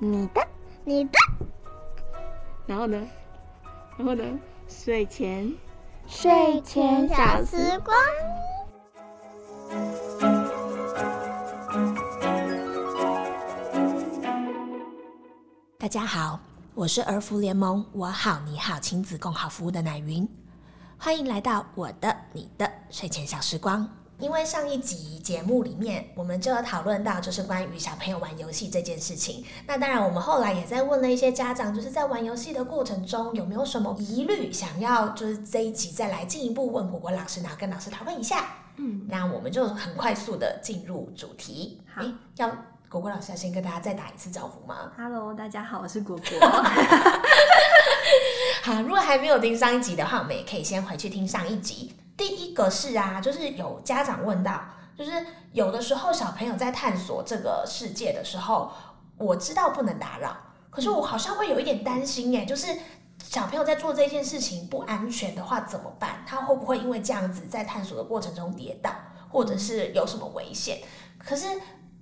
你的，你的。然后呢？然后呢？睡前，睡前小时光。大家好，我是儿福联盟我好你好亲子共好服务的奶云，欢迎来到我的你的睡前小时光。因为上一集节目里面，我们就有讨论到，就是关于小朋友玩游戏这件事情。那当然，我们后来也在问了一些家长，就是在玩游戏的过程中有没有什么疑虑，想要就是这一集再来进一步问果果老师，然后跟老师讨论一下。嗯，那我们就很快速的进入主题。好，要果果老师要先跟大家再打一次招呼吗？Hello，大家好，我是果果。好，如果还没有听上一集的话，我们也可以先回去听上一集。第一个是啊，就是有家长问到，就是有的时候小朋友在探索这个世界的时候，我知道不能打扰，可是我好像会有一点担心哎，就是小朋友在做这件事情不安全的话怎么办？他会不会因为这样子在探索的过程中跌倒，或者是有什么危险？可是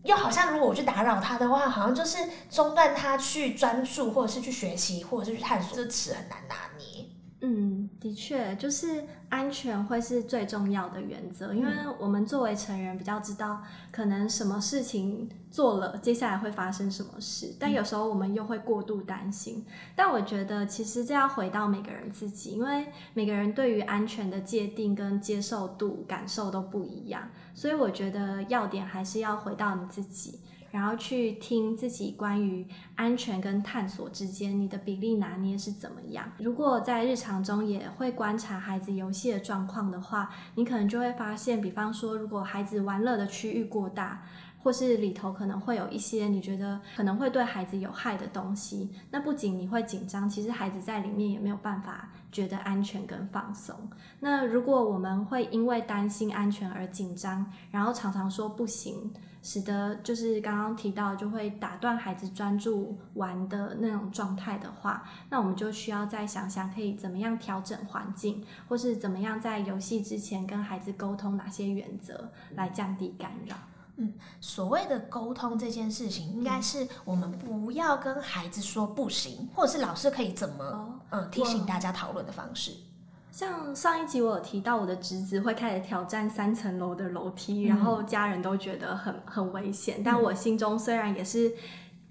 又好像如果我去打扰他的话，好像就是中断他去专注，或者是去学习，或者是去探索，这词很难拿捏。嗯，的确，就是安全会是最重要的原则，因为我们作为成人比较知道可能什么事情做了，接下来会发生什么事，但有时候我们又会过度担心。但我觉得其实这要回到每个人自己，因为每个人对于安全的界定跟接受度、感受都不一样，所以我觉得要点还是要回到你自己。然后去听自己关于安全跟探索之间，你的比例拿捏是怎么样？如果在日常中也会观察孩子游戏的状况的话，你可能就会发现，比方说，如果孩子玩乐的区域过大，或是里头可能会有一些你觉得可能会对孩子有害的东西，那不仅你会紧张，其实孩子在里面也没有办法觉得安全跟放松。那如果我们会因为担心安全而紧张，然后常常说不行。使得就是刚刚提到就会打断孩子专注玩的那种状态的话，那我们就需要再想想可以怎么样调整环境，或是怎么样在游戏之前跟孩子沟通哪些原则来降低干扰。嗯，所谓的沟通这件事情，应该是我们不要跟孩子说不行，或者是老师可以怎么嗯提醒大家讨论的方式。像上一集我有提到，我的侄子会开始挑战三层楼的楼梯，然后家人都觉得很很危险。但我心中虽然也是，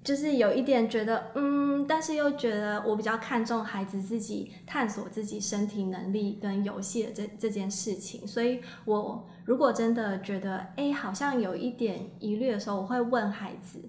就是有一点觉得，嗯，但是又觉得我比较看重孩子自己探索自己身体能力跟游戏的这这件事情。所以，我如果真的觉得，哎，好像有一点疑虑的时候，我会问孩子。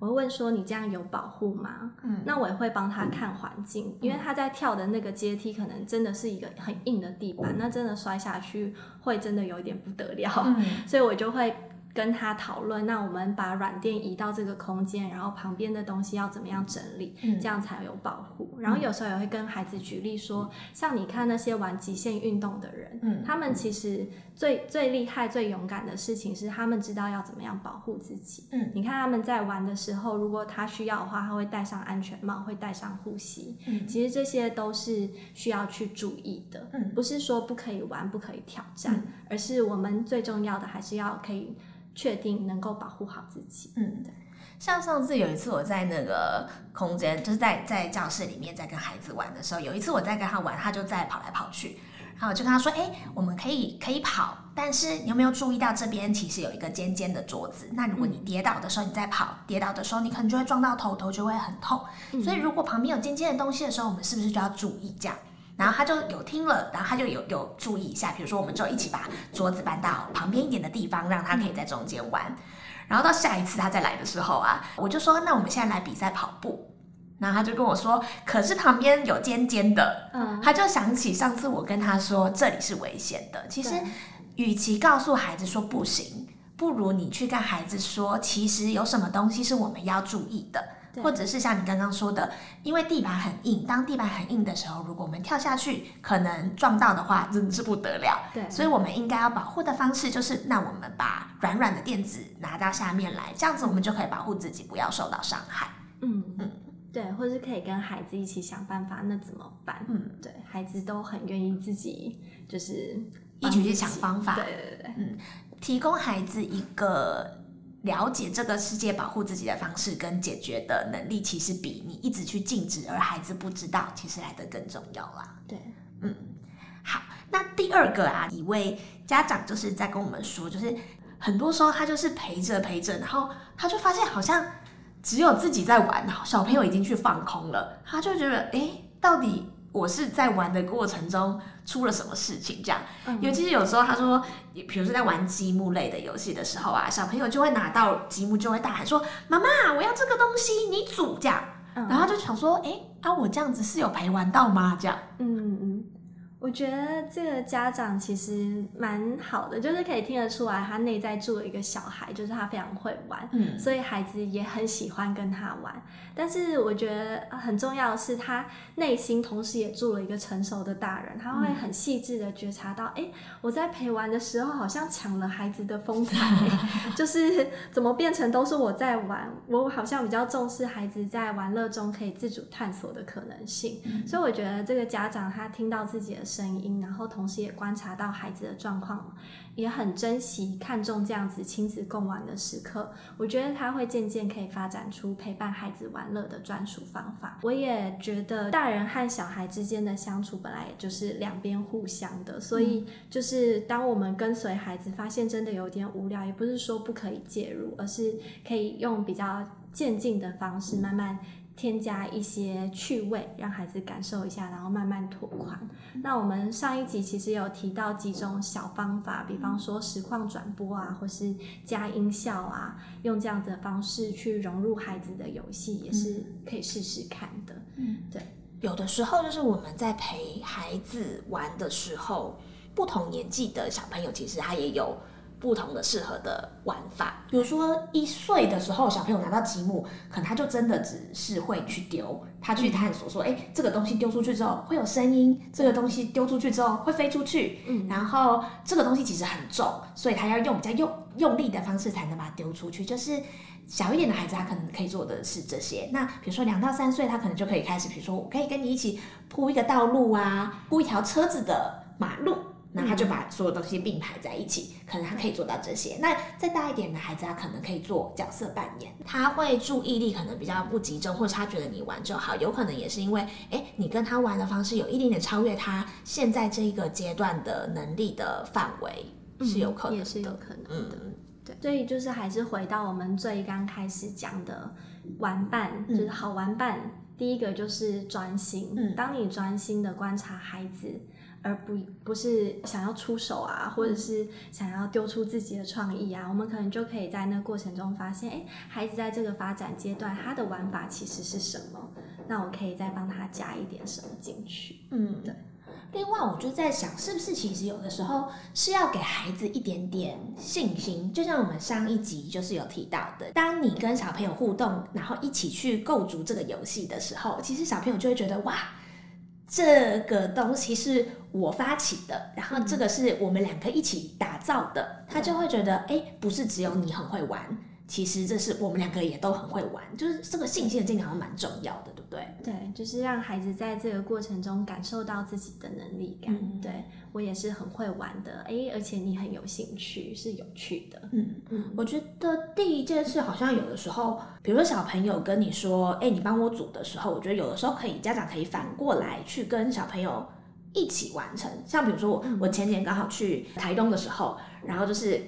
我会问说：“你这样有保护吗？”嗯，那我也会帮他看环境，因为他在跳的那个阶梯可能真的是一个很硬的地板，那真的摔下去会真的有一点不得了，所以我就会。跟他讨论，那我们把软垫移到这个空间，然后旁边的东西要怎么样整理，这样才有保护。然后有时候也会跟孩子举例说，像你看那些玩极限运动的人，嗯他们其实最最厉害、最勇敢的事情是他们知道要怎么样保护自己。嗯，你看他们在玩的时候，如果他需要的话，他会戴上安全帽，会戴上护膝。嗯，其实这些都是需要去注意的。嗯，不是说不可以玩、不可以挑战，而是我们最重要的还是要可以。确定能够保护好自己。嗯，对。像上次有一次我在那个空间，就是在在教室里面在跟孩子玩的时候，有一次我在跟他玩，他就在跑来跑去，然后我就跟他说：“哎，我们可以可以跑，但是你有没有注意到这边其实有一个尖尖的桌子？那如果你跌倒的时候你在跑，跌倒的时候你可能就会撞到头，头就会很痛。所以如果旁边有尖尖的东西的时候，我们是不是就要注意这样？”然后他就有听了，然后他就有有注意一下，比如说我们就一起把桌子搬到旁边一点的地方，让他可以在中间玩。然后到下一次他再来的时候啊，我就说那我们现在来比赛跑步。然后他就跟我说，可是旁边有尖尖的，嗯，他就想起上次我跟他说这里是危险的。其实，与其告诉孩子说不行，不如你去跟孩子说，其实有什么东西是我们要注意的。或者是像你刚刚说的，因为地板很硬，当地板很硬的时候，如果我们跳下去，可能撞到的话，真的是不得了。对，所以我们应该要保护的方式就是，那我们把软软的垫子拿到下面来，这样子我们就可以保护自己，不要受到伤害。嗯嗯，对，或者是可以跟孩子一起想办法，那怎么办？嗯，对孩子都很愿意自己就是一起去想方法。对对对，嗯，提供孩子一个。了解这个世界、保护自己的方式跟解决的能力，其实比你一直去禁止而孩子不知道，其实来的更重要啦。对，嗯，好，那第二个啊，一位家长就是在跟我们说，就是很多时候他就是陪着陪着，然后他就发现好像只有自己在玩，小朋友已经去放空了，他就觉得，哎，到底我是在玩的过程中出了什么事情？这样，尤其是有时候他说，比如说在玩积木类的游戏的时候啊，小朋友就会拿到积木就会大喊说：“妈妈，我要这个东西，你组。”这样，然后就想说，哎，啊，我这样子是有陪玩到吗？这样，嗯嗯。我觉得这个家长其实蛮好的，就是可以听得出来，他内在住了一个小孩，就是他非常会玩，嗯，所以孩子也很喜欢跟他玩。但是我觉得很重要的是，他内心同时也住了一个成熟的大人，他会很细致的觉察到，哎，我在陪玩的时候好像抢了孩子的风采，就是怎么变成都是我在玩，我好像比较重视孩子在玩乐中可以自主探索的可能性。所以我觉得这个家长他听到自己的。声音，然后同时也观察到孩子的状况，也很珍惜、看重这样子亲子共玩的时刻。我觉得他会渐渐可以发展出陪伴孩子玩乐的专属方法。我也觉得大人和小孩之间的相处本来也就是两边互相的，所以就是当我们跟随孩子，发现真的有点无聊，也不是说不可以介入，而是可以用比较渐进的方式慢慢。添加一些趣味，让孩子感受一下，然后慢慢拓宽。那我们上一集其实有提到几种小方法，比方说实况转播啊，或是加音效啊，用这样子的方式去融入孩子的游戏，也是可以试试看的。嗯，对。有的时候就是我们在陪孩子玩的时候，不同年纪的小朋友其实他也有。不同的适合的玩法，比如说一岁的时候，小朋友拿到积木，可能他就真的只是会去丢，他去探索说，哎，这个东西丢出去之后会有声音，这个东西丢出去之后会飞出去，嗯，然后这个东西其实很重，所以他要用比较用用力的方式才能把它丢出去。就是小一点的孩子，他可能可以做的是这些。那比如说两到三岁，他可能就可以开始，比如说我可以跟你一起铺一个道路啊，铺一条车子的马路。那他就把所有东西并排在一起，可能他可以做到这些。那再大一点的孩子，他可能可以做角色扮演，他会注意力可能比较不集中，或者他觉得你玩就好，有可能也是因为，哎，你跟他玩的方式有一点点超越他现在这一个阶段的能力的范围，是有可能的，也是有可能的。对，所以就是还是回到我们最刚开始讲的玩伴，就是好玩伴。第一个就是专心，嗯当你专心的观察孩子。而不不是想要出手啊，或者是想要丢出自己的创意啊，我们可能就可以在那过程中发现，哎，孩子在这个发展阶段，他的玩法其实是什么？那我可以再帮他加一点什么进去？嗯，对。另外，我就在想，是不是其实有的时候是要给孩子一点点信心？就像我们上一集就是有提到的，当你跟小朋友互动，然后一起去构筑这个游戏的时候，其实小朋友就会觉得哇。这个东西是我发起的，然后这个是我们两个一起打造的，他就会觉得，哎，不是只有你很会玩。其实这是我们两个也都很会玩，就是这个信心的建立好像蛮重要的，对不对？对，就是让孩子在这个过程中感受到自己的能力感。对我也是很会玩的，哎，而且你很有兴趣，是有趣的。嗯嗯，我觉得第一件事好像有的时候，比如说小朋友跟你说，哎，你帮我组的时候，我觉得有的时候可以家长可以反过来去跟小朋友一起完成。像比如说我我前年刚好去台东的时候，然后就是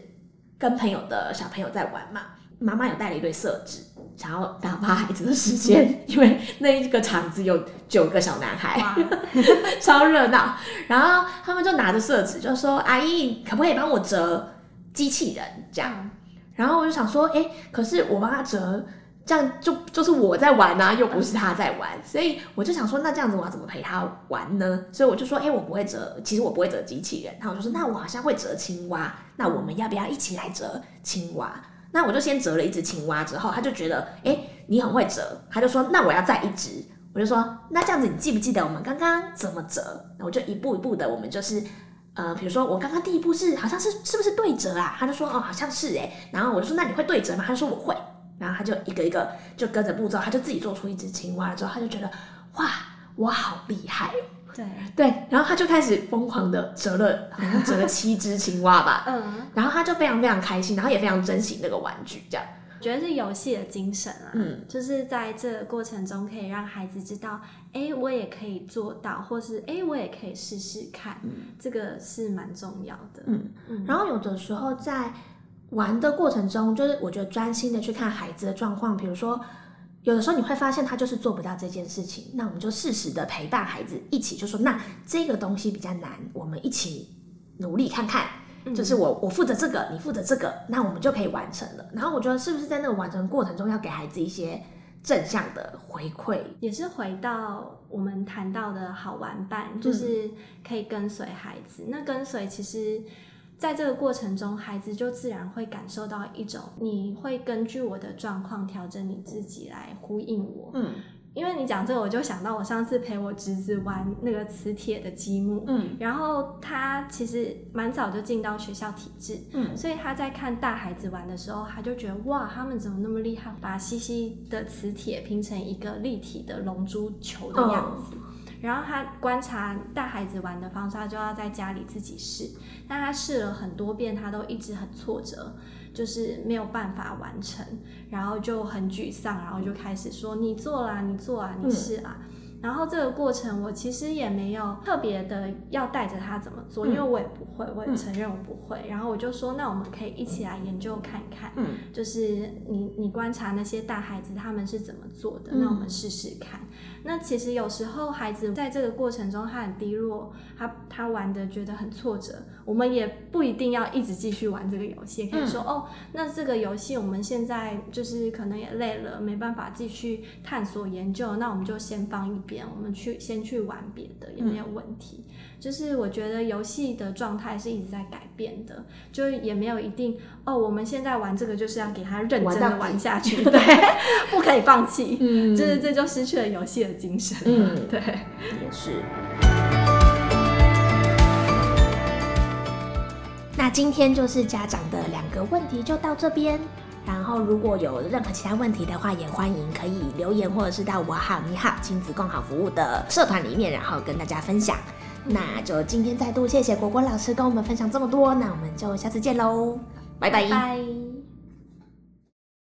跟朋友的小朋友在玩嘛。妈妈有带了一堆色纸，想要打发孩子的时间，因为那一个场子有九个小男孩，超热闹。然后他们就拿着色纸，就说：“阿姨，可不可以帮我折机器人？”这样。然后我就想说：“哎，可是我帮他折，这样就就是我在玩啊，又不是他在玩。”所以我就想说：“那这样子我要怎么陪他玩呢？”所以我就说：“哎，我不会折，其实我不会折机器人。”然后我就说：“那我好像会折青蛙，那我们要不要一起来折青蛙？”那我就先折了一只青蛙，之后他就觉得，哎，你很会折，他就说，那我要再一只。我就说，那这样子，你记不记得我们刚刚怎么折？那我就一步一步的，我们就是，呃，比如说我刚刚第一步是，好像是是不是对折啊？他就说，哦，好像是哎。然后我就说，那你会对折吗？他就说我会。然后他就一个一个就跟着步骤，他就自己做出一只青蛙之后，他就觉得，哇，我好厉害。对，对，然后他就开始疯狂的折了，好像折了七只青蛙吧，嗯，然后他就非常非常开心，然后也非常珍惜那个玩具，这样。觉得是游戏的精神啊，嗯就是在这个过程中可以让孩子知道，哎，我也可以做到，或是哎，我也可以试试看，这个是蛮重要的。嗯嗯然后有的时候在玩的过程中，就是我觉得专心的去看孩子的状况，比如说。有的时候你会发现他就是做不到这件事情，那我们就适时的陪伴孩子一起，就说那这个东西比较难，我们一起努力看看，就是我我负责这个，你负责这个，那我们就可以完成了。然后我觉得是不是在那个完成过程中要给孩子一些正向的回馈？也是回到我们谈到的好玩嗯伴，就是可以跟随孩子。那跟随其实，在这个过程中，孩子就自然会感受到一种，你会根据我的状况调整你自己来呼应我。嗯因为你讲这个，我就想到我上次陪我侄子玩那个磁铁的积木，嗯然后他其实蛮早就进到学校体制，嗯所以他在看大孩子玩的时候，他就觉得哇，他们怎么那么厉害，把细细的磁铁拼成一个立体的龙珠球的样子。然后他观察大孩子玩的方式，他就要在家里自己试。但他试了很多遍，他都一直很挫折，就是没有办法完成，然后就很沮丧，然后就开始说：“你做啦，你做啊，你试啊。然后这个过程，我其实也没有特别的要带着他怎么做，因为我也不会，我也承认我不会。然后我就说，那我们可以一起来研究看看，嗯就是你你观察那些大孩子他们是怎么做的，嗯那我们试试看。那其实有时候孩子在这个过程中他很低落，他他玩的觉得很挫折，我们也不一定要一直继续玩这个游戏，也可以说、哦，那这个游戏我们现在就是可能也累了，没办法继续探索研究，那我们就先放一边，我们去先去玩别的也没有问题。就是我觉得游戏的状态是一直在改变的，就也没有一定哦，我们现在玩这个就是要给他认真的玩下去，对，不可以放弃，嗯就是这就失去了游戏的精神了，嗯对。也是。那今天就是家长的两个问题就到这边。然后如果有任何其他问题的话，也欢迎可以留言，或者是到我好你好亲子共好服务的社团里面，然后跟大家分享。那就今天再度谢谢果果老师跟我们分享这么多，那我们就下次见喽，拜。拜拜